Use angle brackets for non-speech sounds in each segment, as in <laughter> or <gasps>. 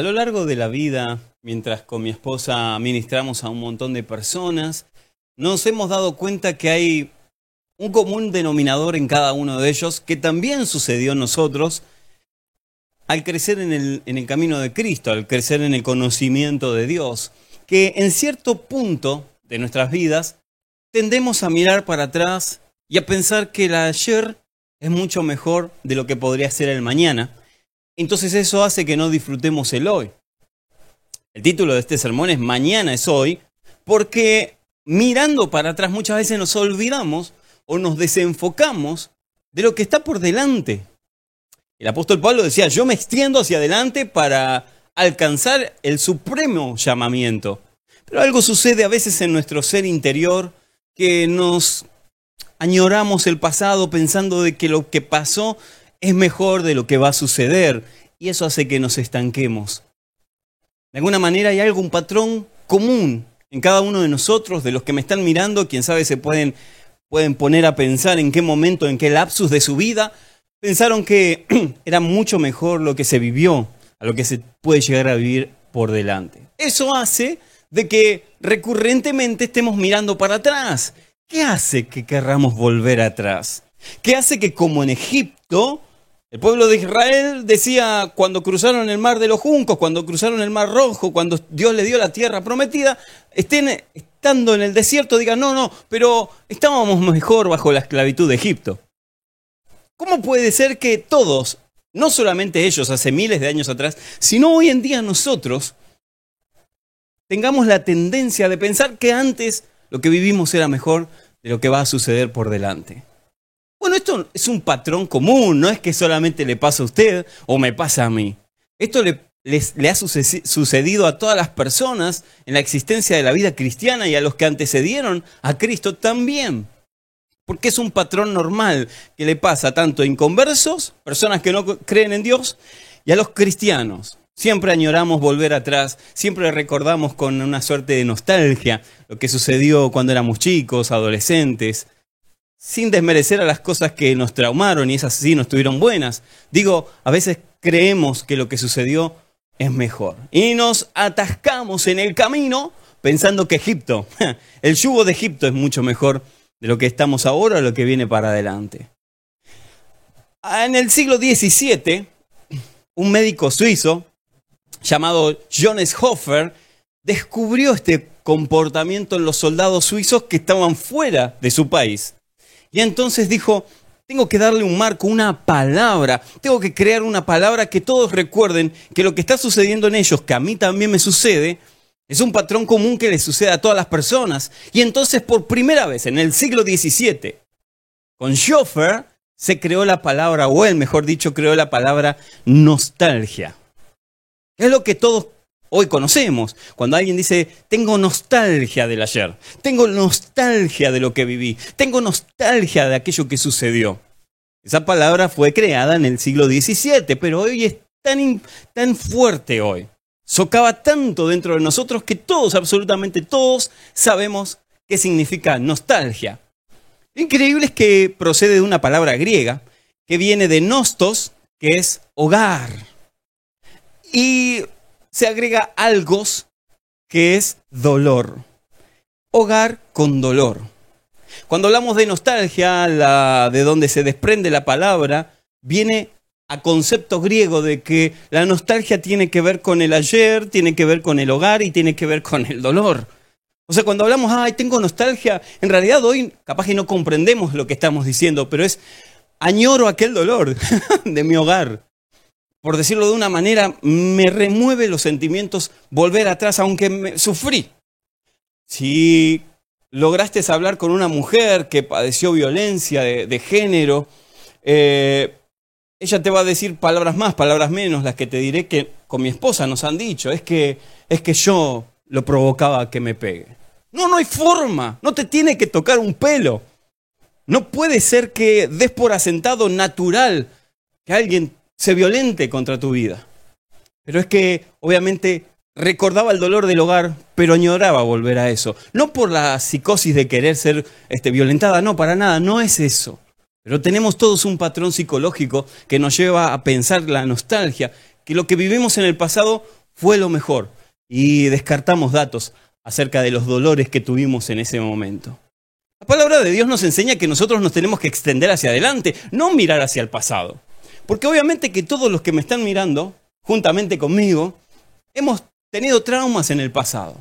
A lo largo de la vida, mientras con mi esposa ministramos a un montón de personas, nos hemos dado cuenta que hay un común denominador en cada uno de ellos que también sucedió en nosotros al crecer en el, en el camino de Cristo, al crecer en el conocimiento de Dios, que en cierto punto de nuestras vidas tendemos a mirar para atrás y a pensar que el ayer es mucho mejor de lo que podría ser el mañana. Entonces eso hace que no disfrutemos el hoy. El título de este sermón es Mañana es hoy, porque mirando para atrás muchas veces nos olvidamos o nos desenfocamos de lo que está por delante. El apóstol Pablo decía, yo me extiendo hacia adelante para alcanzar el supremo llamamiento. Pero algo sucede a veces en nuestro ser interior que nos añoramos el pasado pensando de que lo que pasó es mejor de lo que va a suceder y eso hace que nos estanquemos. De alguna manera hay algún patrón común en cada uno de nosotros, de los que me están mirando, quién sabe se pueden, pueden poner a pensar en qué momento, en qué lapsus de su vida, pensaron que <clears throat> era mucho mejor lo que se vivió a lo que se puede llegar a vivir por delante. Eso hace de que recurrentemente estemos mirando para atrás. ¿Qué hace que querramos volver atrás? ¿Qué hace que como en Egipto, el pueblo de Israel decía cuando cruzaron el mar de los juncos, cuando cruzaron el mar rojo, cuando Dios le dio la tierra prometida, estén estando en el desierto, digan, no, no, pero estábamos mejor bajo la esclavitud de Egipto. ¿Cómo puede ser que todos, no solamente ellos hace miles de años atrás, sino hoy en día nosotros, tengamos la tendencia de pensar que antes lo que vivimos era mejor de lo que va a suceder por delante? Bueno, esto es un patrón común, no es que solamente le pasa a usted o me pasa a mí. Esto le, le ha sucedido a todas las personas en la existencia de la vida cristiana y a los que antecedieron a Cristo también. Porque es un patrón normal que le pasa tanto a inconversos, personas que no creen en Dios, y a los cristianos. Siempre añoramos volver atrás, siempre recordamos con una suerte de nostalgia lo que sucedió cuando éramos chicos, adolescentes, sin desmerecer a las cosas que nos traumaron y esas sí no estuvieron buenas. Digo, a veces creemos que lo que sucedió es mejor. Y nos atascamos en el camino pensando que Egipto, <laughs> el yugo de Egipto es mucho mejor de lo que estamos ahora o lo que viene para adelante. En el siglo XVII, un médico suizo llamado Jones Hofer descubrió este comportamiento en los soldados suizos que estaban fuera de su país. Y entonces dijo, tengo que darle un marco, una palabra, tengo que crear una palabra que todos recuerden que lo que está sucediendo en ellos, que a mí también me sucede, es un patrón común que le sucede a todas las personas. Y entonces por primera vez en el siglo XVII, con Schoeffer, se creó la palabra, o él mejor dicho, creó la palabra nostalgia. Es lo que todos hoy conocemos. Cuando alguien dice, tengo nostalgia del ayer, tengo nostalgia de lo que viví, tengo nostalgia de aquello que sucedió. Esa palabra fue creada en el siglo XVII, pero hoy es tan, tan fuerte hoy. Socava tanto dentro de nosotros que todos, absolutamente todos, sabemos qué significa nostalgia. Increíble es que procede de una palabra griega que viene de nostos, que es hogar. Y se agrega algo que es dolor. Hogar con dolor. Cuando hablamos de nostalgia, la, de donde se desprende la palabra, viene a concepto griego de que la nostalgia tiene que ver con el ayer, tiene que ver con el hogar y tiene que ver con el dolor. O sea, cuando hablamos, ay, tengo nostalgia, en realidad hoy capaz que no comprendemos lo que estamos diciendo, pero es añoro aquel dolor <laughs> de mi hogar por decirlo de una manera, me remueve los sentimientos volver atrás, aunque me sufrí. Si lograste hablar con una mujer que padeció violencia de, género, eh, ella te va a decir palabras más, palabras menos, las que te diré que con mi esposa nos han dicho. Es que, es que yo lo provocaba que me pegue. No, no hay forma. No te tiene que tocar un pelo. No puede ser que des por asentado natural que alguien se violente contra tu vida. Pero es que obviamente recordaba el dolor del hogar, pero añoraba volver a eso. No por la psicosis de querer ser este, violentada, no, para nada, no es eso. Pero tenemos todos un patrón psicológico que nos lleva a pensar la nostalgia, que lo que vivimos en el pasado fue lo mejor. Y descartamos datos acerca de los dolores que tuvimos en ese momento. La palabra de Dios nos enseña que nosotros nos tenemos que extender hacia adelante, no mirar hacia el pasado. Porque obviamente que todos los que me están mirando, juntamente conmigo, hemos tenido traumas en el pasado.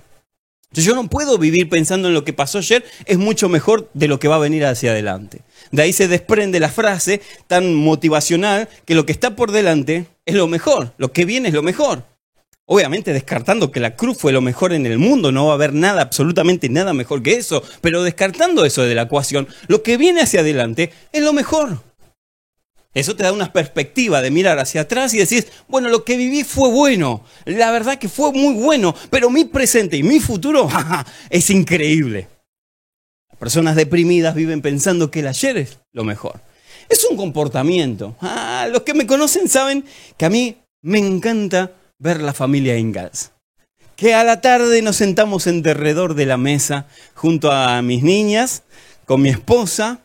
Yo no puedo vivir pensando en lo que pasó ayer, es mucho mejor de lo que va a venir hacia adelante. De ahí se desprende la frase tan motivacional que lo que está por delante es lo mejor, lo que viene es lo mejor. Obviamente descartando que la cruz fue lo mejor en el mundo, no va a haber nada, absolutamente nada mejor que eso, pero descartando eso de la ecuación, lo que viene hacia adelante es lo mejor. Eso te da una perspectiva de mirar hacia atrás y decir, bueno, lo que viví fue bueno, la verdad que fue muy bueno, pero mi presente y mi futuro <laughs> es increíble. Personas deprimidas viven pensando que el ayer es lo mejor. Es un comportamiento. Ah, los que me conocen saben que a mí me encanta ver la familia Ingalls. Que a la tarde nos sentamos en derredor de la mesa junto a mis niñas, con mi esposa,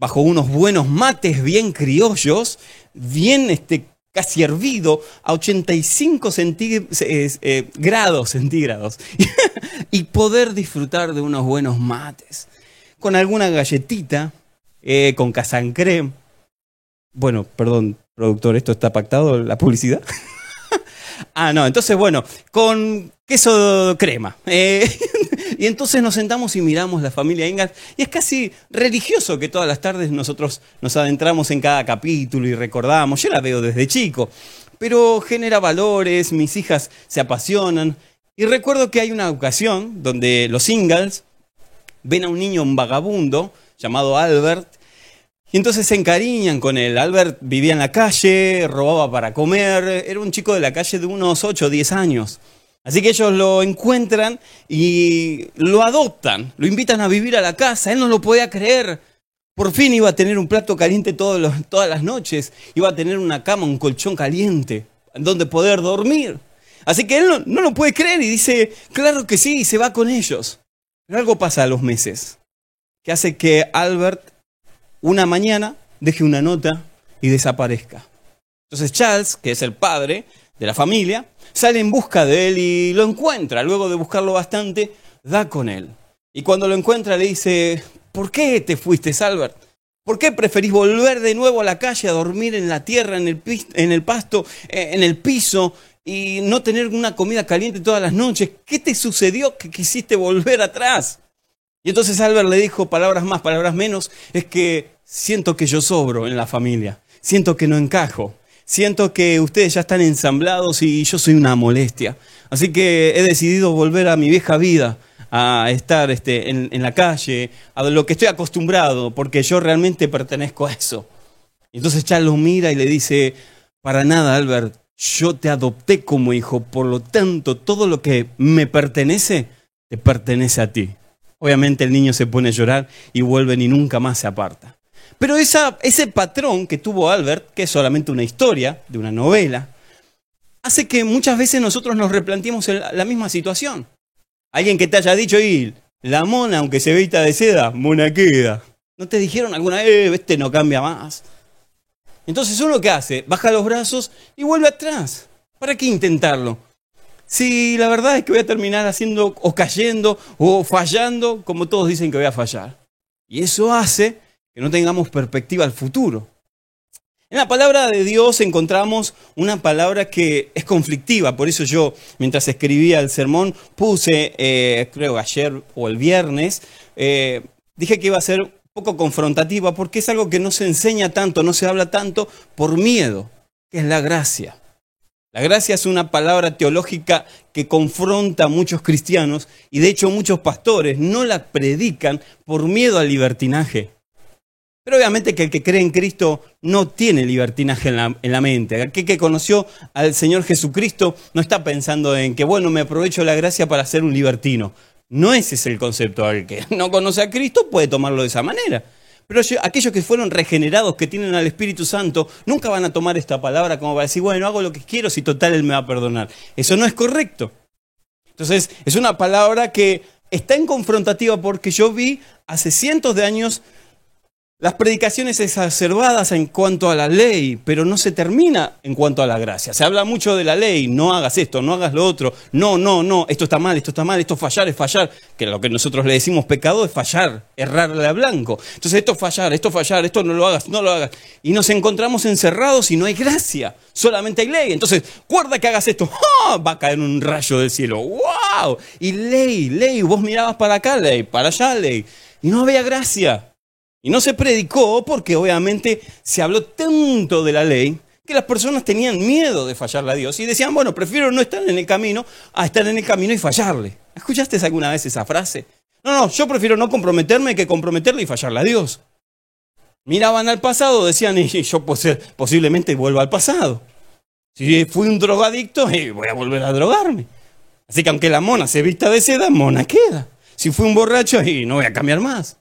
bajo unos buenos mates bien criollos, bien este, casi hervido a 85 eh, grados centígrados <laughs> y poder disfrutar de unos buenos mates con alguna galletita, eh, con casancrem. Bueno, perdón, productor, ¿esto está pactado, la publicidad? <laughs> Ah, no, entonces bueno, con queso crema. Eh, <laughs> y entonces nos sentamos y miramos la familia Ingalls. Y es casi religioso que todas las tardes nosotros nos adentramos en cada capítulo y recordamos. Yo la veo desde chico. Pero genera valores, mis hijas se apasionan. Y recuerdo que hay una ocasión donde los Ingalls ven a un niño un vagabundo llamado Albert y entonces se encariñan con él. Albert vivía en la calle, robaba para comer, era un chico de la calle de unos 8 o 10 años. Así que ellos lo encuentran y lo adoptan, lo invitan a vivir a la casa. Él no lo podía creer. Por fin iba a tener un plato caliente todas las noches, iba a tener una cama, un colchón caliente, donde poder dormir. Así que él no, no lo puede creer y dice, claro que sí, y se va con ellos. Pero algo pasa a los meses, que hace que Albert una mañana deje una nota y desaparezca. Entonces Charles, que es el padre de la familia, sale en busca de él y lo encuentra. Luego de buscarlo bastante, da con él. Y cuando lo encuentra le dice, ¿por qué te fuiste, Albert? ¿Por qué preferís volver de nuevo a la calle a dormir en la tierra, en el, pasto, eh, en el piso y no tener una comida caliente todas las noches? ¿Qué te sucedió que quisiste volver atrás? Y entonces Albert le dijo palabras más, palabras menos, es que siento que yo sobro en la familia, siento que no encajo, siento que ustedes ya están ensamblados y yo soy una molestia. Así que he decidido volver a mi vieja vida, a estar este, en, la calle, a lo que estoy acostumbrado, porque yo realmente pertenezco a eso. Entonces Charles lo mira y le dice, para nada, Albert, yo te adopté como hijo, por lo tanto, todo lo que me pertenece, te pertenece a ti. Obviamente el niño se pone a llorar y vuelve y nunca más se aparta. Pero ese patrón que tuvo Albert, que es solamente una historia de una novela, hace que muchas veces nosotros nos replanteemos la misma situación. Alguien que te haya dicho, y la mona, aunque se veita de seda, mona queda. ¿No te dijeron alguna vez, eh, este no cambia más? Entonces uno que hace, baja los brazos y vuelve atrás. ¿Para qué intentarlo? si la verdad es que voy a terminar haciendo o cayendo o fallando como todos dicen que voy a fallar. Y eso hace que no tengamos perspectiva al futuro. En la palabra de Dios encontramos una palabra que es conflictiva, por eso yo mientras escribía el sermón puse, eh, creo ayer o el viernes, eh, dije que iba a ser un poco confrontativa porque es algo que no se enseña tanto, no se habla tanto por miedo, que es la gracia. La gracia es una palabra teológica que confronta a muchos cristianos y de hecho muchos pastores no la predican por miedo al libertinaje. Pero obviamente que el que cree en Cristo no tiene libertinaje en la, mente. Aquel que conoció al Señor Jesucristo no está pensando en que, bueno, me aprovecho la gracia para ser un libertino. No ese es el concepto. El que no conoce a Cristo puede tomarlo de esa manera. Pero aquellos que fueron regenerados, que tienen al Espíritu Santo, nunca van a tomar esta palabra como para decir, bueno, hago lo que quiero si total Él me va a perdonar. Eso no es correcto. Entonces, es una palabra que está en confrontativa porque yo vi hace cientos de años las predicaciones exacerbadas en cuanto a la ley, pero no se termina en cuanto a la gracia. Se habla mucho de la ley, no hagas esto, no hagas lo otro, no, no, no, esto está mal, esto está mal, esto fallar es fallar, que lo que nosotros le decimos pecado es fallar, errarle a blanco. Entonces esto es fallar, esto es fallar, esto no lo hagas, no lo hagas. Y nos encontramos encerrados y no hay gracia, solamente hay ley. Entonces, guarda que hagas esto, ¡Ah! va a caer un rayo del cielo, ¡wow! Y ley, ley, vos mirabas para acá, ley, para allá, ley, y no había gracia. Y no se predicó porque obviamente se habló tanto de la ley que las personas tenían miedo de fallarle a Dios y decían, bueno, prefiero no estar en el camino a estar en el camino y fallarle. ¿Escuchaste alguna vez esa frase? No, no, yo prefiero no comprometerme que comprometerle y fallarle a Dios. Miraban al pasado, decían, y yo posiblemente vuelvo al pasado. Si fui un drogadicto, voy a volver a drogarme. Así que aunque la mona se vista de seda, mona queda. Si fui un borracho, y no voy a cambiar más.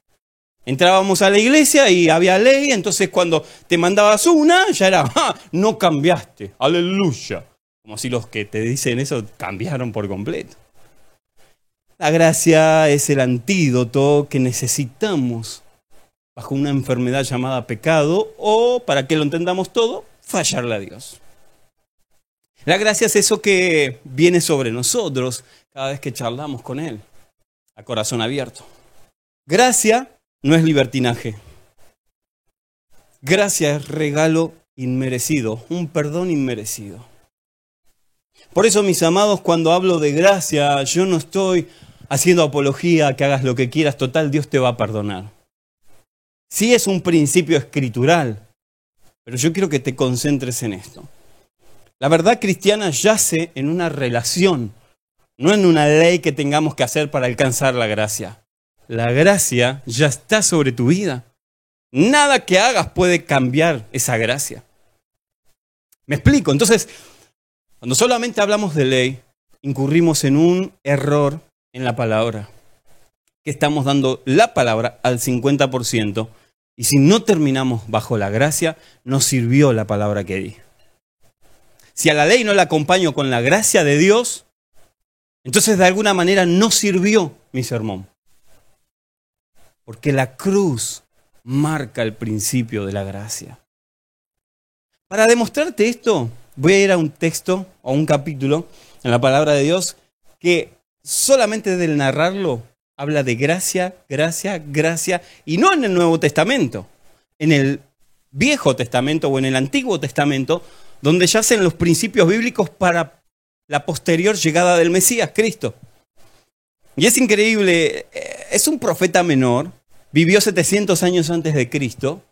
Entrábamos a la iglesia y había ley, entonces cuando te mandabas una, ya era, ¡Ah! no cambiaste, aleluya. Como si los que te dicen eso cambiaron por completo. La gracia es el antídoto que necesitamos bajo una enfermedad llamada pecado o, para que lo entendamos todo, fallarle a Dios. La gracia es eso que viene sobre nosotros cada vez que charlamos con Él, a corazón abierto. Gracia no es libertinaje. Gracia es regalo inmerecido, un perdón inmerecido. Por eso, mis amados, cuando hablo de gracia, yo no estoy haciendo apología, que hagas lo que quieras, total, Dios te va a perdonar. Sí es un principio escritural, pero yo quiero que te concentres en esto. La verdad cristiana yace en una relación, no en una ley que tengamos que hacer para alcanzar la gracia la gracia ya está sobre tu vida. Nada que hagas puede cambiar esa gracia. Me explico. Entonces, cuando solamente hablamos de ley, incurrimos en un error en la palabra. Que estamos dando la palabra al 50%. Y si no terminamos bajo la gracia, no sirvió la palabra que di. Si a la ley no la acompaño con la gracia de Dios, entonces de alguna manera no sirvió mi sermón. Porque la cruz marca el principio de la gracia. Para demostrarte esto, voy a ir a un texto o un capítulo en la palabra de Dios que solamente del narrarlo habla de gracia, gracia, gracia, y no en el Nuevo Testamento, en el Viejo Testamento o en el Antiguo Testamento, donde yacen los principios bíblicos para la posterior llegada del Mesías, Cristo. Y es increíble, eh, es un profeta menor, vivió 700 años antes de Cristo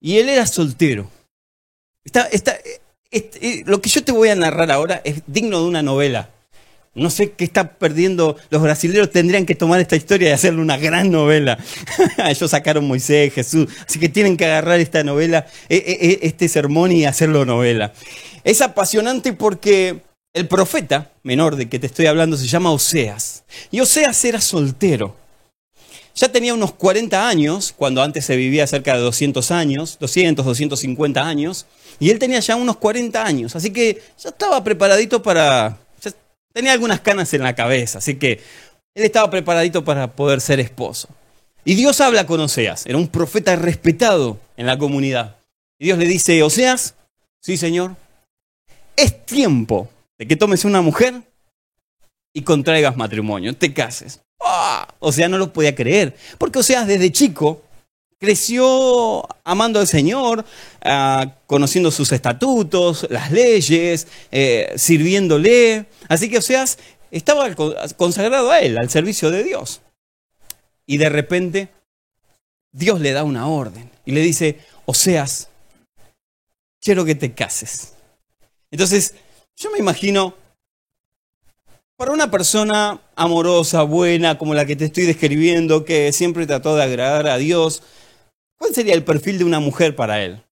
y él era soltero. Eh, lo que yo te voy a narrar ahora es digno de una novela. No sé qué está perdiendo. Los brasileños tendrían que tomar esta historia y hacerle una gran novela. <laughs> Ellos sacaron Moisés, Jesús. Así que tienen que agarrar esta novela, e, e, e, este sermón y hacerlo novela. Es apasionante porque el profeta menor de que te estoy hablando se llama Oseas. Y Oseas era soltero. Ya tenía unos 40 años, cuando antes se vivía cerca de 200 años, 200, 250 años, y él tenía ya unos 40 años, así que ya estaba preparadito para... tenía algunas canas en la cabeza, así que él estaba preparadito para poder ser esposo. Y Dios habla con Oseas, era un profeta respetado en la comunidad. Y Dios le dice, Oseas, sí Señor, es tiempo de que tomes una mujer y contraigas matrimonio, te cases. O sea, no lo podía creer. Porque, o sea, desde chico creció amando al Señor, ah, conociendo sus estatutos, las leyes, eh, sirviéndole. Así que, o sea, estaba consagrado a Él, al servicio de Dios. Y de repente, Dios le da una orden y le dice, Oseas, quiero que te cases. Entonces, yo me imagino para una persona amorosa, buena, como la que te estoy describiendo, que siempre trató de agradar a Dios, ¿cuál sería el perfil de una mujer para él?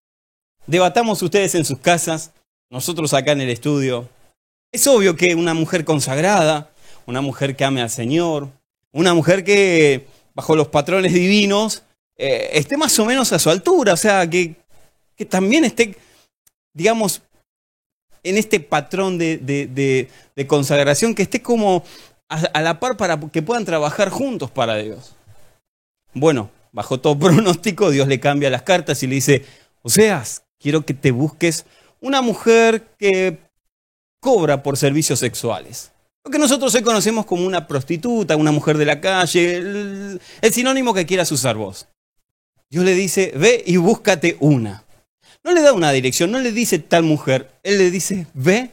Debatamos ustedes en sus casas, nosotros acá en el estudio. Es obvio que una mujer consagrada, una mujer que ame al Señor, una mujer que bajo los patrones divinos eh, esté más o menos a su altura, o sea, que, que también esté, digamos, en este patrón de, consagración, que esté como a, la par para que puedan trabajar juntos para Dios. Bueno, bajo todo <laughs> pronóstico, Dios le cambia las cartas y le dice, Oseas, quiero que te busques una mujer que cobra por servicios sexuales. Lo que nosotros hoy conocemos como una prostituta, una mujer de la calle, el, el sinónimo que quieras usar vos. Dios le dice, ve y búscate una. No le da una dirección, no le dice tal mujer, él le dice, ve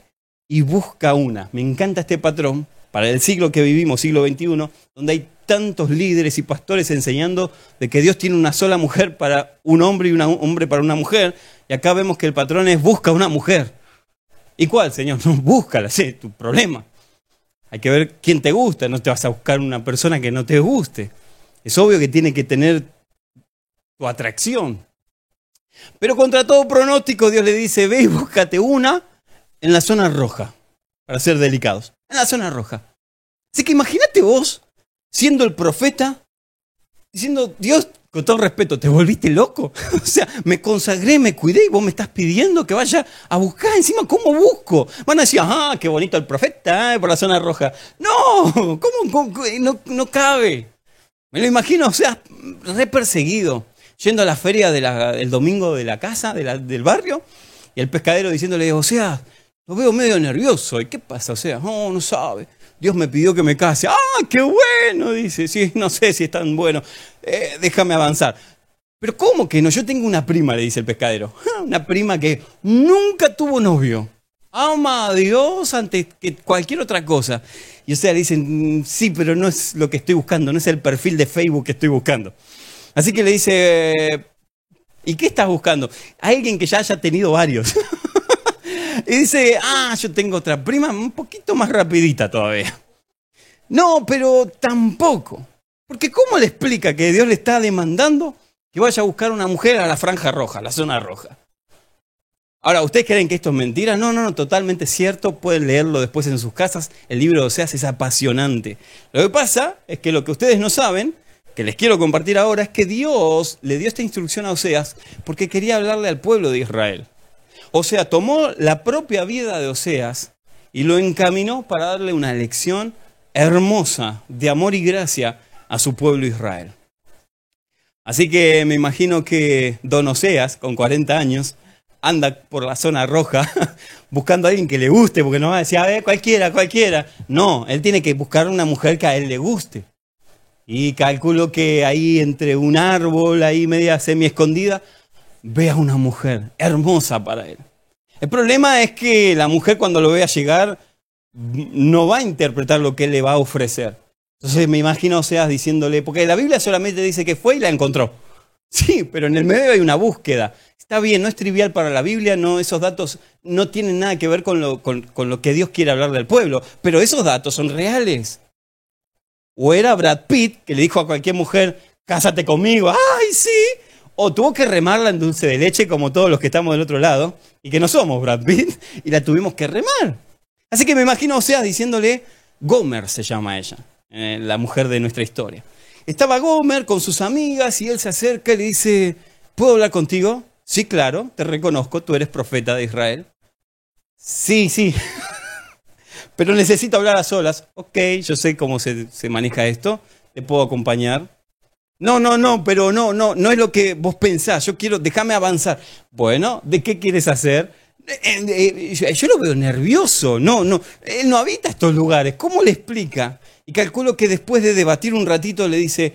y busca una. Me encanta este patrón para el siglo que vivimos, siglo XXI, donde hay tantos líderes y pastores enseñando de que Dios tiene una sola mujer para un hombre y un hombre para una mujer. Y acá vemos que el patrón es busca una mujer. ¿Y cuál, Señor? <laughs> No, búscala, sí, tu problema. Hay que ver quién te gusta, no te vas a buscar una persona que no te guste. Es obvio que tiene que tener tu atracción. Pero contra todo pronóstico, Dios le dice, ve y búscate una en la zona roja, para ser delicados, en la zona roja. Así que imagínate vos siendo el profeta, diciendo, Dios, con todo respeto, ¿te volviste loco? <laughs> o sea, me consagré, me cuidé y vos me estás pidiendo que vaya a buscar encima, ¿cómo busco? Van a decir, ah, qué bonito el profeta eh, por la zona roja. No, ¿cómo, no, no, cabe? Me lo imagino, o sea, re perseguido, yendo a la feria del domingo de la casa, del barrio, y el pescadero diciéndole, o sea, lo veo medio nervioso. ¿Y qué pasa? O sea, no, no sabe. Dios me pidió que me case. ¡Ah, qué bueno! Dice, sí, <laughs> no sé si es tan bueno. Eh, déjame avanzar. Pero ¿cómo que no? Yo tengo una prima, le dice el pescadero. <laughs> Una prima que nunca tuvo novio. Ama a Dios antes que cualquier otra cosa. Y o sea, le dicen, sí, pero no es lo que estoy buscando, no es el perfil de Facebook que estoy buscando. Así que le dice, ¿y qué estás buscando? alguien que ya haya tenido varios. <laughs> Y dice, ah, yo tengo otra prima un poquito más rapidita todavía. No, pero tampoco. Porque ¿cómo le explica que Dios le está demandando que vaya a buscar una mujer a la franja roja, la zona roja? Ahora, ¿ustedes creen que esto es mentira? No, no, no, totalmente cierto. Pueden leerlo después en sus casas. El libro de Oseas es apasionante. Lo que pasa es que lo que ustedes no saben, que les quiero compartir ahora, es que Dios le dio esta instrucción a Oseas porque quería hablarle al pueblo de Israel. O sea, tomó la propia vida de Oseas y lo encaminó para darle una lección hermosa de amor y gracia a su pueblo Israel. Así que me imagino que Don Oseas, con 40 años, anda por la zona roja <laughs> buscando a alguien que le guste, porque no va a decir, a ver, cualquiera, cualquiera. No, él tiene que buscar una mujer que a él le guste. Y calculo que ahí entre un árbol, ahí media semi escondida, ve a una mujer hermosa para él. El problema es que la mujer cuando lo vea llegar no va a interpretar lo que él le va a ofrecer. Entonces me imagino Seas diciéndole, porque la Biblia solamente dice que fue y la encontró. Sí, pero en el medio hay una búsqueda. Está bien, no es trivial para la Biblia, no, esos datos no tienen nada que ver con lo, con lo que Dios quiere hablar del pueblo, pero esos datos son reales. O era Brad Pitt que le dijo a cualquier mujer, cásate conmigo, ay, sí, o tuvo que remarla en dulce de leche como todos los que estamos del otro lado y que no somos Brad Pitt <laughs> y la tuvimos que remar. Así que me imagino Oseas diciéndole, Gomer se llama ella, eh, la mujer de nuestra historia. Estaba Gomer con sus amigas y él se acerca y le dice, ¿puedo hablar contigo? Sí, claro, te reconozco, tú eres profeta de Israel. Sí, sí, <laughs> pero necesito hablar a solas. Ok, yo sé cómo se, se maneja esto, te puedo acompañar. No, no, no, pero no, no, no es lo que vos pensás. Yo quiero, déjame avanzar. Bueno, ¿de qué quieres hacer? Eh, eh, yo lo veo nervioso. No, no, él no habita estos lugares. ¿Cómo le explica? Y calculo que después de debatir un ratito le dice,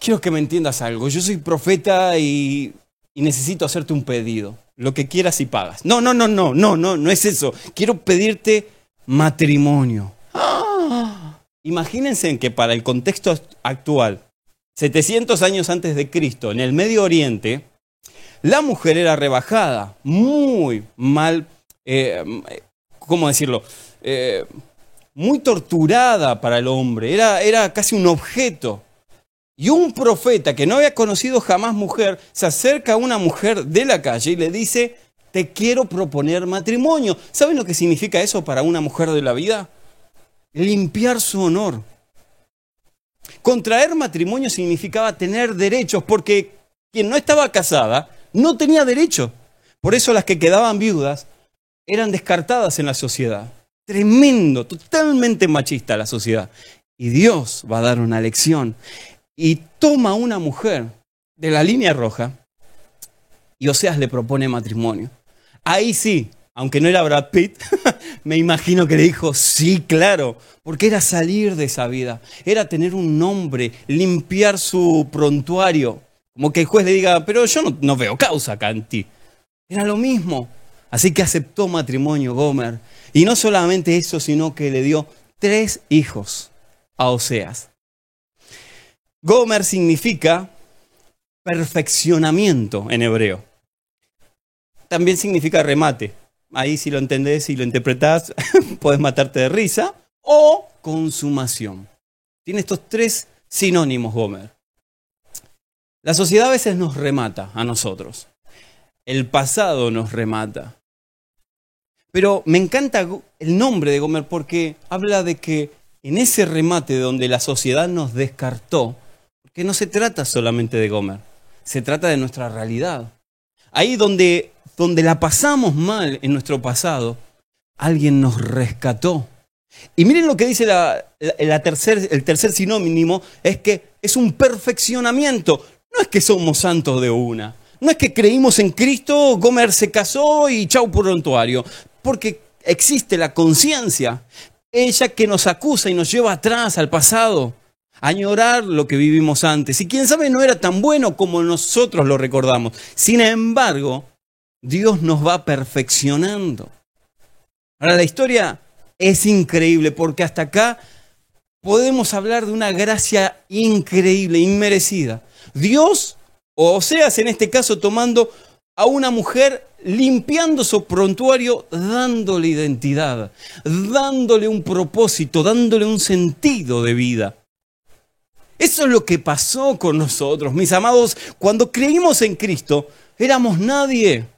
quiero que me entiendas algo. Yo soy profeta y, y necesito hacerte un pedido. Lo que quieras y pagas. No, no, no, no, no, no, no es eso. Quiero pedirte matrimonio. <gasps> Imagínense que para el contexto actual, 700 años antes de Cristo, en el Medio Oriente, la mujer era rebajada, muy mal, eh, ¿cómo decirlo? Eh, muy torturada para el hombre, era, era casi un objeto. Y un profeta que no había conocido jamás mujer se acerca a una mujer de la calle y le dice, te quiero proponer matrimonio. ¿Saben lo que significa eso para una mujer de la vida? Limpiar su honor. Contraer matrimonio significaba tener derechos, porque quien no estaba casada no tenía derecho. Por eso las que quedaban viudas eran descartadas en la sociedad. Tremendo, totalmente machista la sociedad. Y Dios va a dar una lección. y toma una mujer de la línea roja y Oseas le propone matrimonio. Ahí sí, aunque no era Brad Pitt, <laughs> me imagino que le dijo, sí, claro, porque era salir de esa vida, era tener un nombre, limpiar su prontuario, como que el juez le diga, pero yo no, veo causa acá en ti. Era lo mismo. Así que aceptó matrimonio Gomer. Y no solamente eso, sino que le dio tres hijos a Oseas. Gomer significa perfeccionamiento en hebreo. También significa remate. Ahí si lo entendés y lo interpretás, <laughs> puedes matarte de risa. O consumación. Tiene estos tres sinónimos, Gomer. La sociedad a veces nos remata a nosotros. El pasado nos remata. Pero me encanta el nombre de Gomer porque habla de que en ese remate donde la sociedad nos descartó, porque no se trata solamente de Gomer, se trata de nuestra realidad. Ahí donde, donde la pasamos mal en nuestro pasado, alguien nos rescató. Y miren lo que dice la, tercer, el tercer sinónimo, es que es un perfeccionamiento. No es que somos santos de una. No es que creímos en Cristo, Gomer se casó y chau prontuario porque existe la conciencia, ella que nos acusa y nos lleva atrás al pasado, añorar lo que vivimos antes. Y quién sabe, no era tan bueno como nosotros lo recordamos. Sin embargo, Dios nos va perfeccionando. Ahora, la historia es increíble porque hasta acá podemos hablar de una gracia increíble, inmerecida. Dios, o Oseas en este caso, tomando a una mujer limpiando su prontuario, dándole identidad, dándole un propósito, dándole un sentido de vida. Eso es lo que pasó con nosotros, mis amados. Cuando creímos en Cristo, éramos nadie.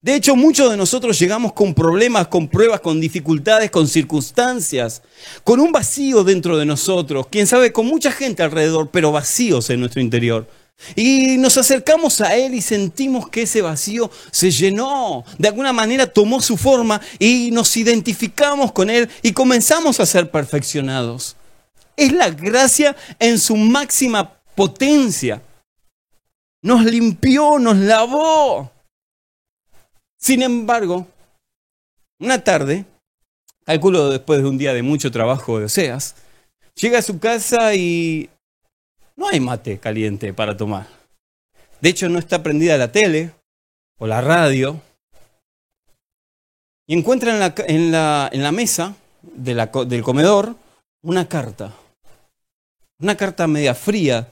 De hecho, muchos de nosotros llegamos con problemas, con pruebas, con dificultades, con circunstancias, con un vacío dentro de nosotros, quién sabe, con mucha gente alrededor, pero vacíos en nuestro interior. Y nos acercamos a Él y sentimos que ese vacío se llenó, de alguna manera tomó su forma y nos identificamos con Él y comenzamos a ser perfeccionados. Es la gracia en su máxima potencia. Nos limpió, nos lavó. Sin embargo, una tarde, calculo después de un día de mucho trabajo de Oseas, llega a su casa y no hay mate caliente para tomar. De hecho, no está prendida la tele o la radio. Y encuentra en la, mesa del comedor una carta. Una carta media fría.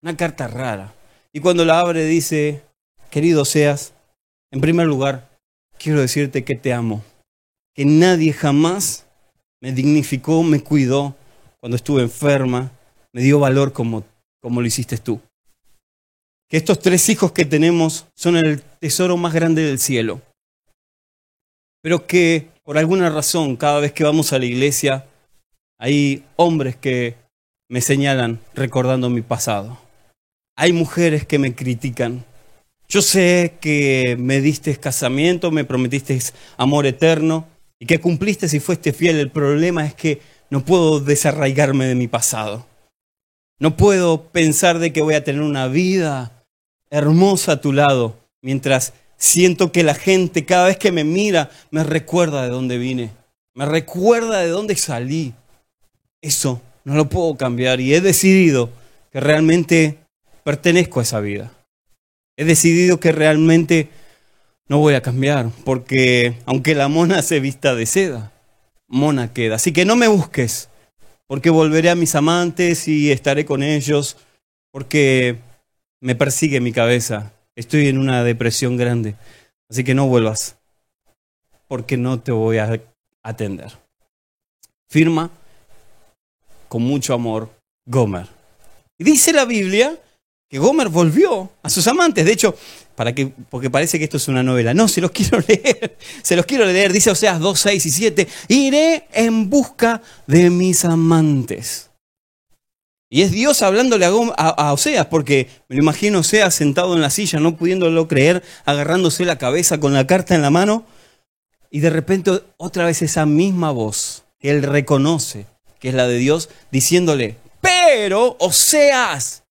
Una carta rara. Y cuando la abre dice, querido seas, en primer lugar, quiero decirte que te amo. Que nadie jamás me dignificó, me cuidó cuando estuve enferma, me dio valor como, como lo hiciste tú. Que estos tres hijos que tenemos son el tesoro más grande del cielo. Pero que por alguna razón cada vez que vamos a la iglesia hay hombres que me señalan recordando mi pasado. Hay mujeres que me critican. Yo sé que me diste casamiento, me prometiste amor eterno y que cumpliste si fuiste fiel. El problema es que no puedo desarraigarme de mi pasado. No puedo pensar de que voy a tener una vida hermosa a tu lado mientras siento que la gente cada vez que me mira me recuerda de dónde vine, me recuerda de dónde salí. Eso no lo puedo cambiar y he decidido que realmente pertenezco a esa vida. He decidido que realmente no voy a cambiar porque aunque la mona se vista de seda, mona queda. Así que no me busques porque volveré a mis amantes y estaré con ellos, porque me persigue mi cabeza. Estoy en una depresión grande, así que no vuelvas, porque no te voy a atender. Firma con mucho amor Gomer. Y dice la Biblia que Gomer volvió a sus amantes. De hecho, para que, porque parece que esto es una novela. No, se los <laughs> quiero leer. Se los quiero leer. Dice Oseas 2, 6 y 7. Iré en busca de mis amantes. Y es Dios hablándole a, Oseas, porque me lo imagino Oseas sentado en la silla, no pudiéndolo creer, agarrándose la cabeza con la carta en la mano. Y de repente otra vez esa misma voz que él reconoce, que es la de Dios, diciéndole, pero, o seas,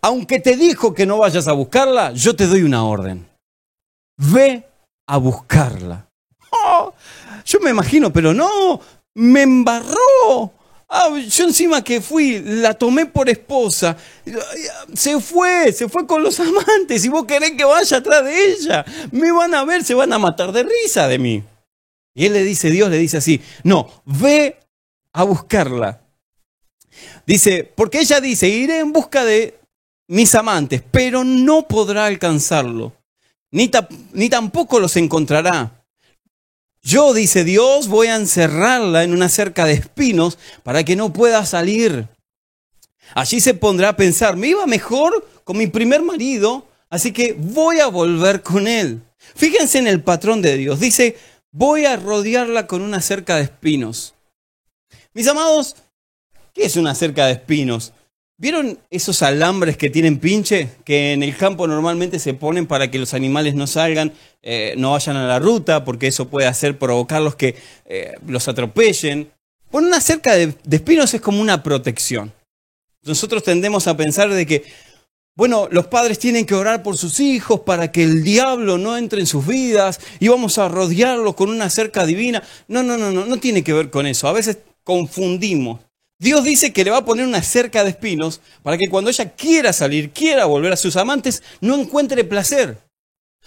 aunque te dijo que no vayas a buscarla, yo te doy una orden. Ve a buscarla. Oh, yo me imagino, pero no, me embarró. Ah, yo encima que fui, la tomé por esposa. Se fue, se fue con los <laughs> amantes y vos querés que vaya atrás de ella. Me van a ver, se van a matar de risa de mí. Y él le dice, Dios le dice así, no, ve a buscarla. Dice, porque ella dice, iré en busca de mis amantes, pero no podrá alcanzarlo, ni, ni tampoco los encontrará. Yo, dice Dios, voy a encerrarla en una cerca de espinos para que no pueda salir. Allí se pondrá a pensar, me iba mejor con mi primer marido, así que voy a volver con él. Fíjense en el patrón de Dios. Dice, voy a rodearla con una cerca de espinos. Mis amados, ¿qué es una cerca de espinos? ¿Vieron esos alambres que tienen pinche? Que en el campo normalmente se ponen para que los animales no salgan, eh, no vayan a la ruta, porque eso puede hacer provocarlos que eh, los atropellen. Bueno, una cerca de, de espinos es como una protección. Nosotros tendemos a pensar de que, bueno, los padres tienen que orar por sus hijos para que el diablo no entre en sus vidas y vamos a rodearlos con una cerca divina. No, no, no, no, no tiene que ver con eso. A veces confundimos Dios dice que le va a poner una cerca de espinos para que cuando ella quiera salir, quiera volver a sus amantes, no encuentre placer.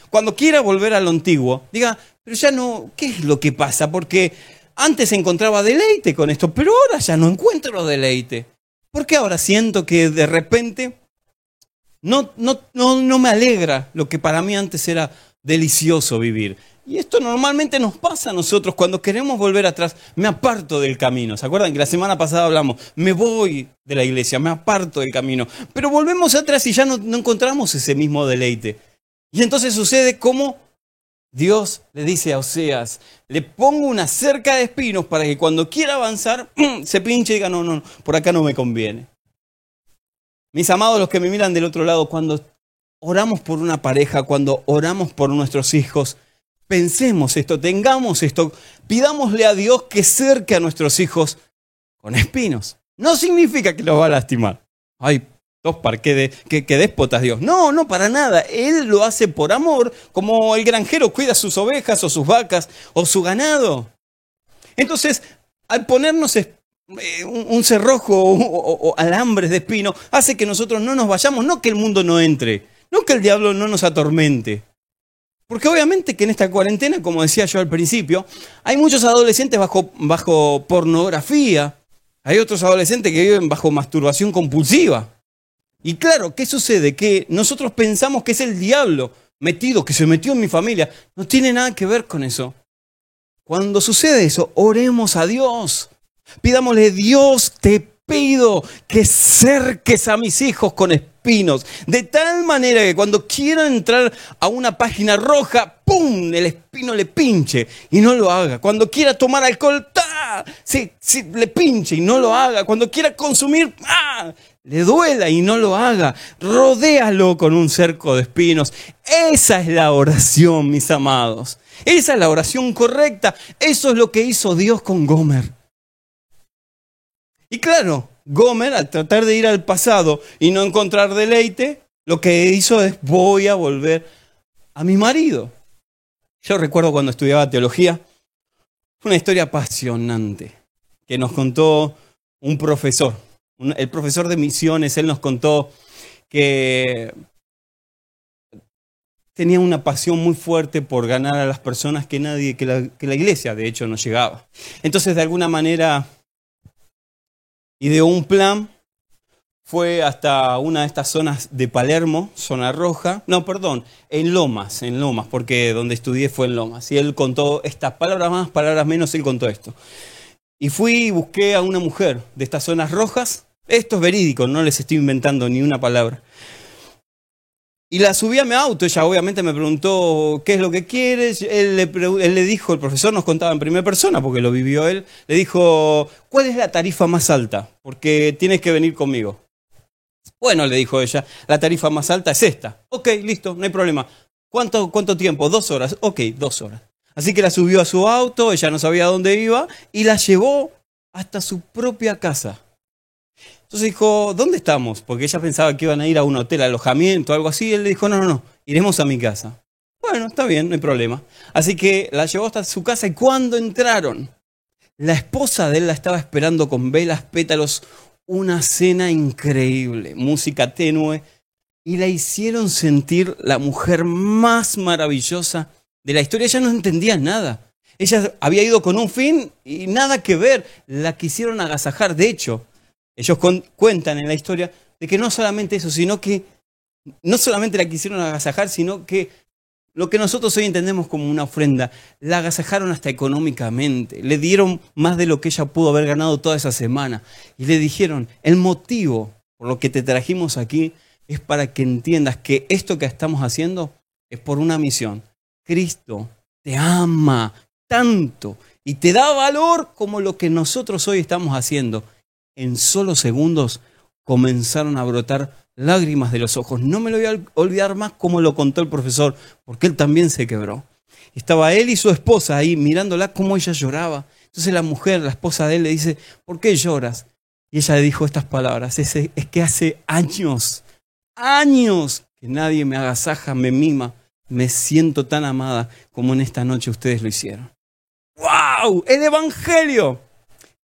Cuando quiera volver a lo antiguo, diga, pero ya no, ¿qué es lo que pasa? Porque antes encontraba deleite con esto, pero ahora ya no encuentro deleite. ¿Por qué ahora siento que de repente no, no, no, no me alegra lo que para mí antes era delicioso vivir? Y esto normalmente nos pasa a nosotros cuando queremos volver atrás. Me aparto del camino. ¿Se acuerdan que la semana pasada hablamos? Me voy de la iglesia, me aparto del camino. Pero volvemos atrás y ya no, encontramos ese mismo deleite. Y entonces sucede como Dios le dice a Oseas, le pongo una cerca de espinos para que cuando quiera avanzar <clears throat> se pinche y diga, no, no, por acá no me conviene. Mis amados, los que me miran del otro lado, cuando oramos por una pareja, cuando oramos por nuestros hijos, Pensemos esto, tengamos esto, pidámosle a Dios que cerque a nuestros hijos con espinos. No significa que los va a lastimar. Ay, dos par, que, que déspotas Dios. No, no, para nada. Él lo hace por amor, como el granjero cuida sus ovejas o sus vacas o su ganado. Entonces, al ponernos eh, un cerrojo o, alambres de espino, hace que nosotros no nos vayamos, no que el mundo no entre, no que el diablo no nos atormente, porque obviamente que en esta cuarentena, como decía yo al principio, hay muchos adolescentes bajo, bajo pornografía, hay otros adolescentes que viven bajo masturbación compulsiva. Y claro, ¿qué sucede? Que nosotros pensamos que es el diablo metido, que se metió en mi familia. No tiene nada que ver con eso. Cuando sucede eso, oremos a Dios. Pidámosle, Dios, te pido que cerques a mis hijos con espinos, de tal manera que cuando quieran entrar a una página roja, ¡pum! el espino le pinche y no lo haga. Cuando quiera tomar alcohol. Sí, sí, le pinche y no lo haga. Cuando quiera consumir, ¡ah! le duela y no lo haga. Rodéalo con un cerco de espinos. Esa es la oración, mis amados. Esa es la oración correcta. Eso es lo que hizo Dios con Gomer. Y claro, Gomer, al tratar de ir al pasado y no encontrar deleite, lo que hizo es voy a volver a mi marido. Yo recuerdo cuando estudiaba teología, una historia apasionante que nos contó un profesor, el profesor de misiones, él nos contó que tenía una pasión muy fuerte por ganar a las personas que nadie, que la, que la iglesia de hecho no llegaba. Entonces de alguna manera y de un plan fue hasta una de estas zonas de Palermo, zona roja, no, perdón, en Lomas, en Lomas, porque donde estudié fue en Lomas. Y él contó estas palabras más, palabras menos, él contó esto. Y fui y busqué a una mujer de estas zonas rojas. Esto es verídico, no les estoy inventando ni una palabra. Y la subí a mi auto, ella obviamente me preguntó qué es lo que quieres, él le, dijo, el profesor nos contaba en primera persona, porque lo vivió él, le dijo, ¿cuál es la tarifa más alta? Porque tienes que venir conmigo. Bueno, le dijo ella, la tarifa más alta es esta. Ok, listo, no hay problema. ¿Cuánto, cuánto tiempo? Dos horas. Ok, dos horas. Así que la subió a su auto, ella no sabía dónde iba, y la llevó hasta su propia casa. Entonces dijo, ¿dónde estamos? Porque ella pensaba que iban a ir a un hotel, alojamiento, algo así. él le dijo, no, no, no, iremos a mi casa. Bueno, está bien, no hay problema. Así que la llevó hasta su casa y cuando entraron, la esposa de él la estaba esperando con velas, pétalos, una cena increíble, música tenue, y la hicieron sentir la mujer más maravillosa de la historia. Ella no entendía nada. Ella había ido con un fin y nada que ver. La quisieron agasajar. De hecho, ellos cuentan en la historia de que no solamente eso, sino que no solamente la quisieron agasajar, sino que lo que nosotros hoy entendemos como una ofrenda, la agasajaron hasta económicamente, le dieron más de lo que ella pudo haber ganado toda esa semana. Y le dijeron, el motivo por lo que te trajimos aquí es para que entiendas que esto que estamos haciendo es por una misión. Cristo te ama tanto y te da valor como lo que nosotros hoy estamos haciendo en solo segundos comenzaron a brotar lágrimas de los ojos. No me lo voy a olvidar más como lo contó el profesor, porque él también se quebró. Estaba él y su esposa ahí mirándola como ella lloraba. Entonces la mujer, la esposa de él, le dice, ¿por qué lloras? Y ella le dijo estas palabras, es, es que hace años, años que nadie me agasaja, me mima, me siento tan amada como en esta noche ustedes lo hicieron. ¡Wow! El Evangelio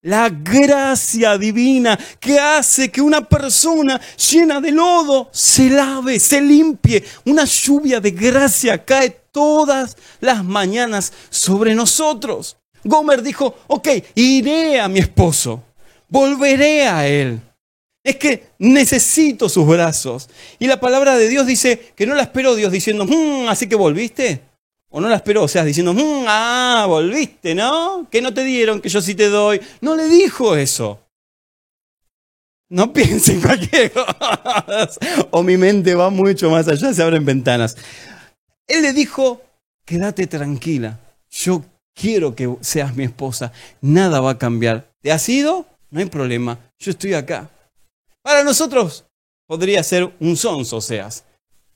la gracia divina que hace que una persona llena de lodo se lave, se limpie. Una lluvia de gracia cae todas las mañanas sobre nosotros. Gomer dijo, ok, iré a mi esposo, volveré a él. Es que necesito sus brazos. Y la palabra de Dios dice que no la esperó Dios diciendo, mm, así que volviste. O no la esperó, o sea, diciendo, mm, ah, volviste, ¿no? Que no te dieron, que yo sí te doy. No le dijo eso. No <laughs> piensen cualquier cosa. O mi mente va mucho más allá, se abren ventanas. Él le dijo, quédate tranquila. Yo quiero que seas mi esposa. Nada va a cambiar. ¿Te has ido? No hay problema. Yo estoy acá. Para nosotros podría ser un sonso, seas.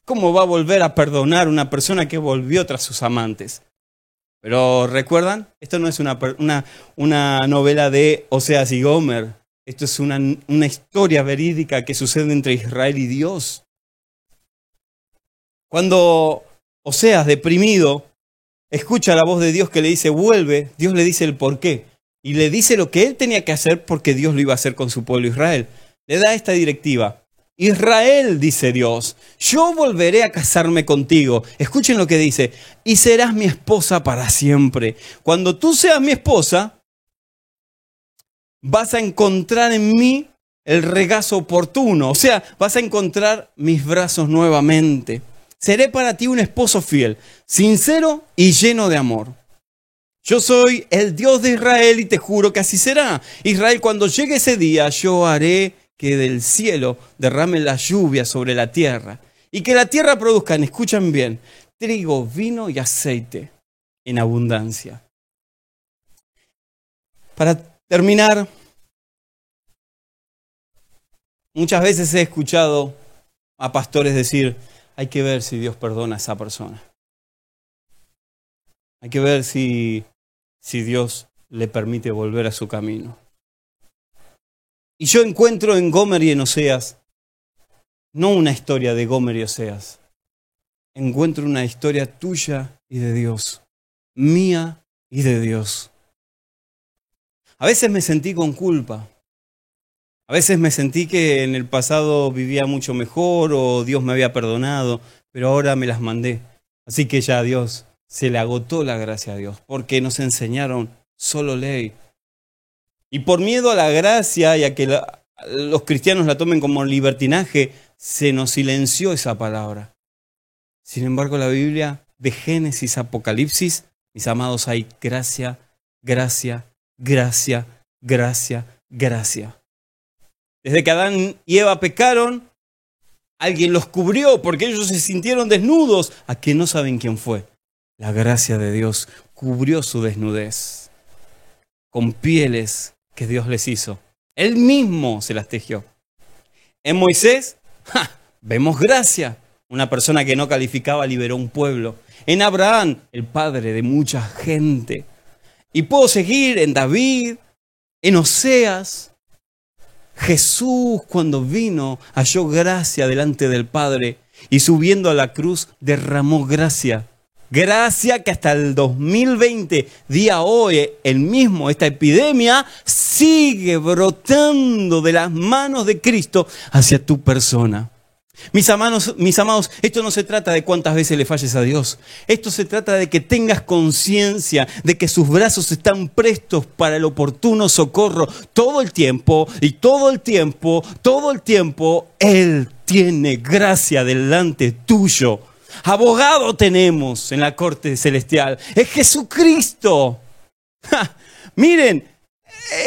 ¿Cómo va a volver a perdonar una persona que volvió tras sus amantes? Pero recuerdan, esto no es una, una, novela de Oseas y Gomer. Esto es una, una historia verídica que sucede entre Israel y Dios. Cuando Oseas, deprimido, escucha la voz de Dios que le dice, vuelve, Dios le dice el por qué. Y le dice lo que él tenía que hacer porque Dios lo iba a hacer con su pueblo Israel. Le da esta directiva. Israel, dice Dios, yo volveré a casarme contigo. Escuchen lo que dice, y serás mi esposa para siempre. Cuando tú seas mi esposa, vas a encontrar en mí el regazo oportuno, o sea, vas a encontrar mis brazos nuevamente. Seré para ti un esposo fiel, sincero y lleno de amor. Yo soy el Dios de Israel y te juro que así será. Israel, cuando llegue ese día, yo haré que del cielo derrame la lluvia sobre la tierra y que la tierra produzca, escuchan bien, trigo, vino y aceite en abundancia. Para terminar, muchas veces he escuchado a pastores decir, hay que ver si Dios perdona a esa persona. Hay que ver si, si Dios le permite volver a su camino. Y yo encuentro en Gomer y en Oseas no una historia de Gomer y Oseas. Encuentro una historia tuya y de Dios, mía y de Dios. A veces me sentí con culpa. A veces me sentí que en el pasado vivía mucho mejor o Dios me había perdonado, pero ahora me las mandé. Así que ya a Dios se le agotó la gracia a Dios, porque nos enseñaron solo ley, y por miedo a la gracia y a que los cristianos la tomen como libertinaje, se nos silenció esa palabra. Sin embargo, la Biblia de Génesis, Apocalipsis, mis amados, hay gracia, gracia, gracia, gracia, gracia. Desde que Adán y Eva pecaron, alguien los cubrió porque ellos se sintieron desnudos, a que no saben quién fue. La gracia de Dios cubrió su desnudez con pieles que Dios les hizo. Él mismo se las tejió. En Moisés, vemos gracia. Una persona que no calificaba liberó un pueblo. En Abraham, el padre de mucha gente. Y puedo seguir en David, en Oseas. Jesús cuando vino halló gracia delante del Padre y subiendo a la cruz derramó gracia. Gracia que hasta el 2020, día hoy, el mismo, esta epidemia sigue brotando de las manos de Cristo hacia tu persona. Mis amados, mis amados, esto no se trata de cuántas veces le falles a Dios. Esto se trata de que tengas conciencia de que sus brazos están prestos para el oportuno socorro todo el tiempo y todo el tiempo, todo el tiempo, Él tiene gracia delante tuyo. Abogado tenemos en la corte celestial. Es Jesucristo. <laughs> Miren,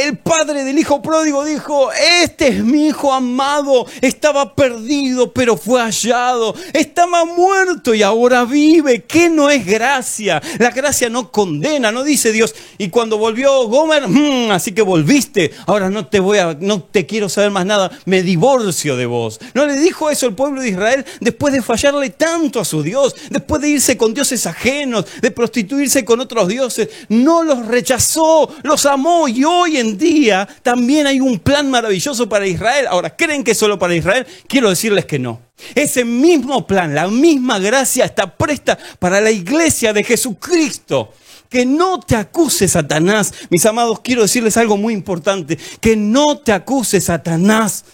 el padre del hijo pródigo dijo, este es mi hijo amado, estaba perdido pero fue hallado, estaba muerto y ahora vive. ¿Qué no es gracia? La gracia no condena, no dice Dios. Y cuando volvió Gomer, mm, así que volviste, ahora no te voy a, no te quiero saber más nada, me divorcio de vos. No le dijo eso el pueblo de Israel después de fallarle tanto a su Dios, después de irse con dioses ajenos, de prostituirse con otros dioses. No los rechazó, los amó y hoy hoy en día también hay un plan maravilloso para Israel. Ahora, ¿creen que es solo para Israel? Quiero decirles que no. Ese mismo plan, la misma gracia está presta para la iglesia de Jesucristo. Que no te acuse Satanás. Mis amados, quiero decirles algo muy importante. Que no te acuse Satanás.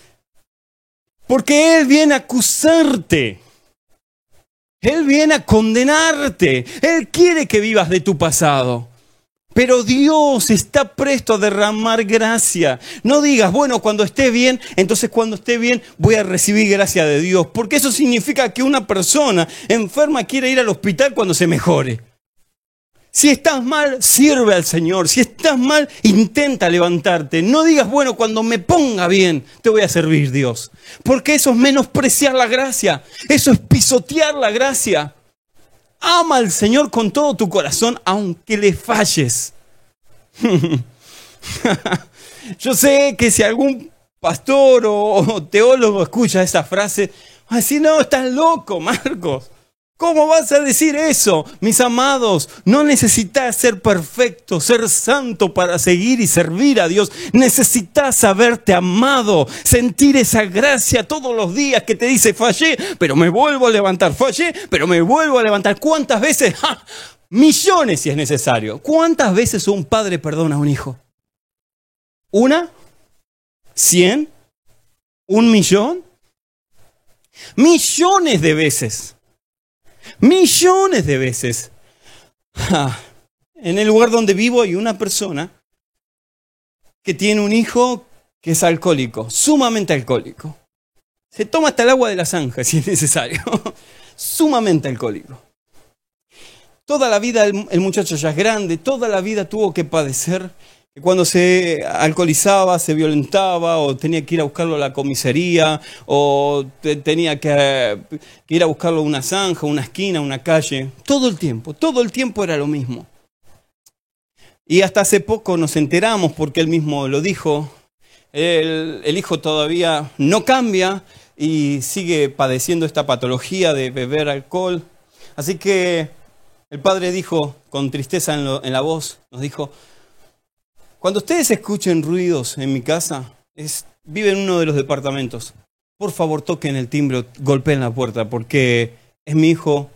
Porque Él viene a acusarte. Él viene a condenarte. Él quiere que vivas de tu pasado. Pero Dios está presto a derramar gracia. No digas, bueno, cuando esté bien, entonces cuando esté bien voy a recibir gracia de Dios. Porque eso significa que una persona enferma quiere ir al hospital cuando se mejore. Si estás mal, sirve al Señor. Si estás mal, intenta levantarte. No digas, bueno, cuando me ponga bien, te voy a servir Dios. Porque eso es menospreciar la gracia. Eso es pisotear la gracia. Ama al Señor con todo tu corazón, aunque le falles. <laughs> Yo sé que si algún pastor o teólogo escucha esa frase, va a decir, no, estás loco, Marcos. ¿Cómo vas a decir eso? Mis amados, no necesitas ser perfecto, ser santo para seguir y servir a Dios. Necesitas haberte amado, sentir esa gracia todos los días que te dice, fallé, pero me vuelvo a levantar, fallé, pero me vuelvo a levantar. ¿Cuántas veces? Millones si es necesario. ¿Cuántas veces un padre perdona a un hijo? ¿Una? ¿Cien? ¿Un millón? Millones de veces. Millones de veces. En el lugar donde vivo hay una persona que tiene un hijo que es alcohólico, sumamente alcohólico. Se toma hasta el agua de la zanja <laughs> si es necesario. sumamente alcohólico. Toda la vida el, muchacho ya es grande, toda la vida tuvo que padecer cuando se alcoholizaba, se violentaba, o tenía que ir a buscarlo a la comisaría, o tenía que, ir a buscarlo a una zanja, una esquina, una calle. Todo el tiempo, todo el tiempo era lo mismo. Y hasta hace poco nos enteramos, porque él mismo lo dijo, el, hijo todavía no cambia y sigue padeciendo esta patología de beber alcohol. Así que el padre dijo, con tristeza en la voz, nos dijo, cuando ustedes escuchen ruidos en mi casa, es, vive en uno de los departamentos. Por favor, toquen el timbre, golpeen la puerta, porque es mi hijo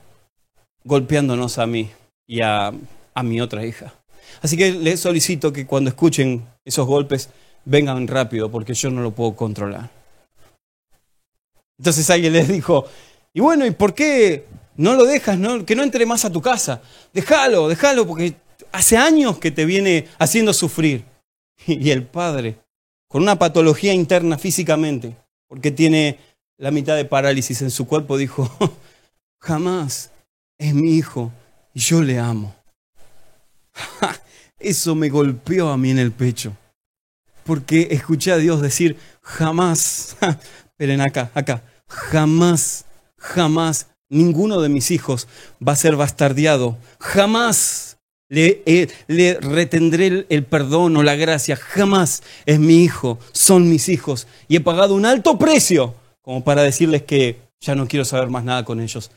golpeándonos a mí y a, a mi otra hija. Así que les solicito que cuando escuchen esos golpes, vengan rápido, porque yo no lo puedo controlar. Entonces alguien les dijo, y bueno, ¿y por qué no lo dejas, que no entre más a tu casa? Déjalo, déjalo, porque hace años que te viene haciendo sufrir. Y el padre, con una patología interna físicamente, porque tiene la mitad de parálisis en su cuerpo, dijo, <laughs> jamás es mi hijo y yo le amo. <laughs> Eso me golpeó a mí en el pecho, porque escuché a Dios decir, jamás, <laughs> esperen acá, acá, jamás, jamás ninguno de mis hijos va a ser bastardeado, jamás le, le retendré el, perdón o la gracia. Jamás es mi hijo, son mis hijos. Y he pagado un alto precio como para decirles que ya no quiero saber más nada con ellos.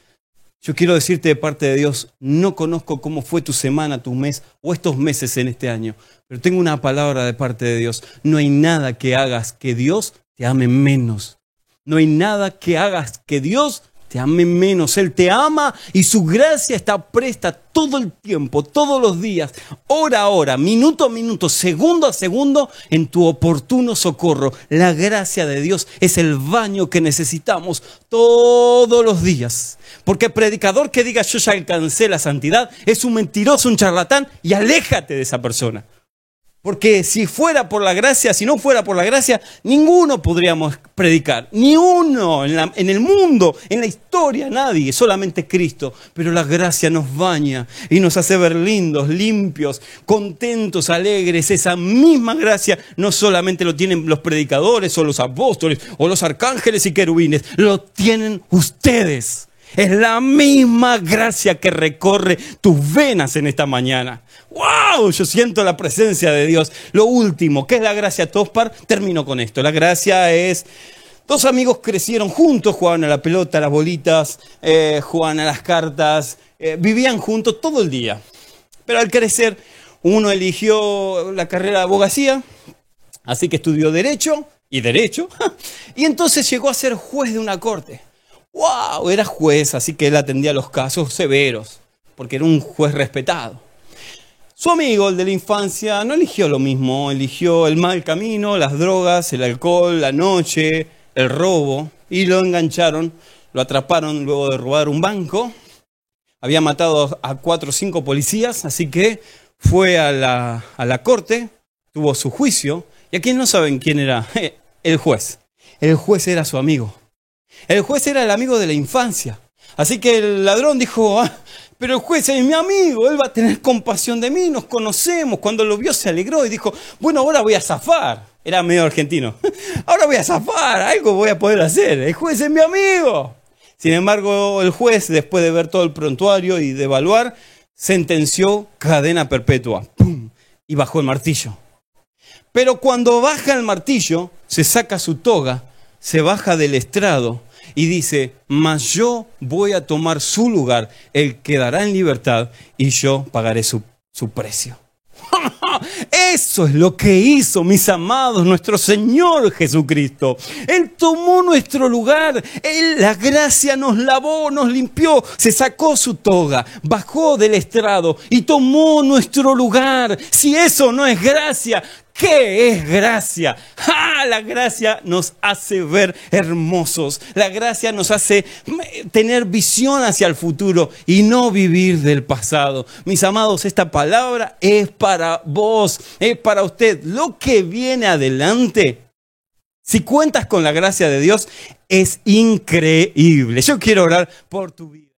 Yo quiero decirte de parte de Dios, no conozco cómo fue tu semana, tu mes o estos meses en este año, pero tengo una palabra de parte de Dios. No hay nada que hagas que Dios te ame menos. No hay nada que hagas que Dios te ame menos. Él te ama y su gracia está presta todo el tiempo, todos los días, hora a hora, minuto a minuto, segundo a segundo, en tu oportuno socorro. La gracia de Dios es el baño que necesitamos todos los días. Porque predicador que diga yo ya alcancé la santidad es un mentiroso, un charlatán y aléjate de esa persona. Porque si fuera por la gracia, si no fuera por la gracia, ninguno podríamos predicar. Ni uno en, en, el mundo, en la historia, nadie, solamente Cristo. Pero la gracia nos baña y nos hace ver lindos, limpios, contentos, alegres. Esa misma gracia no solamente lo tienen los predicadores o los apóstoles o los arcángeles y querubines, lo tienen ustedes. Es la misma gracia que recorre tus venas en esta mañana. ¡Wow! Yo siento la presencia de Dios. Lo último, ¿qué es la gracia Tospar? Termino con esto. La gracia es... Dos amigos crecieron juntos, jugaban a la pelota, a las bolitas, eh, jugaban a las cartas, eh, vivían juntos todo el día. Pero al crecer, uno eligió la carrera de abogacía, así que estudió Derecho y Derecho, <laughs> y entonces llegó a ser juez de una corte. ¡Wow! Era juez, así que él atendía los casos severos, porque era un juez respetado. Su amigo, el de la infancia, no eligió lo mismo, eligió el mal camino, las drogas, el alcohol, la noche, el robo, y lo engancharon, lo atraparon luego de robar un banco. Había matado a cuatro o cinco policías, así que fue a la, a la corte, tuvo su juicio, y aquí no saben quién era <laughs> el juez. El juez era su amigo. El juez era el amigo de la infancia. Así que el ladrón dijo, ah, pero el juez es mi amigo, él va a tener compasión de mí, nos conocemos. Cuando lo vio se alegró y dijo, bueno, ahora voy a zafar. Era medio argentino. <laughs> Ahora voy a zafar, algo voy a poder hacer. El juez es mi amigo. Sin embargo, el juez, después de ver todo el prontuario y de evaluar, sentenció cadena perpetua. ¡Pum! Y bajó el martillo. Pero cuando baja el martillo, se saca su toga, se baja del estrado y dice, mas yo voy a tomar su lugar, él quedará en libertad y yo pagaré su, su precio. <laughs> Eso es lo que hizo, mis amados, nuestro Señor Jesucristo. Él tomó nuestro lugar, Él, la gracia nos lavó, nos limpió, se sacó su toga, bajó del estrado y tomó nuestro lugar. Si eso no es gracia, ¿Qué es gracia? ¡Ja! La gracia nos hace ver hermosos. La gracia nos hace tener visión hacia el futuro y no vivir del pasado. Mis amados, esta palabra es para vos, es para usted. Lo que viene adelante, si cuentas con la gracia de Dios, es increíble. Yo quiero orar por tu vida.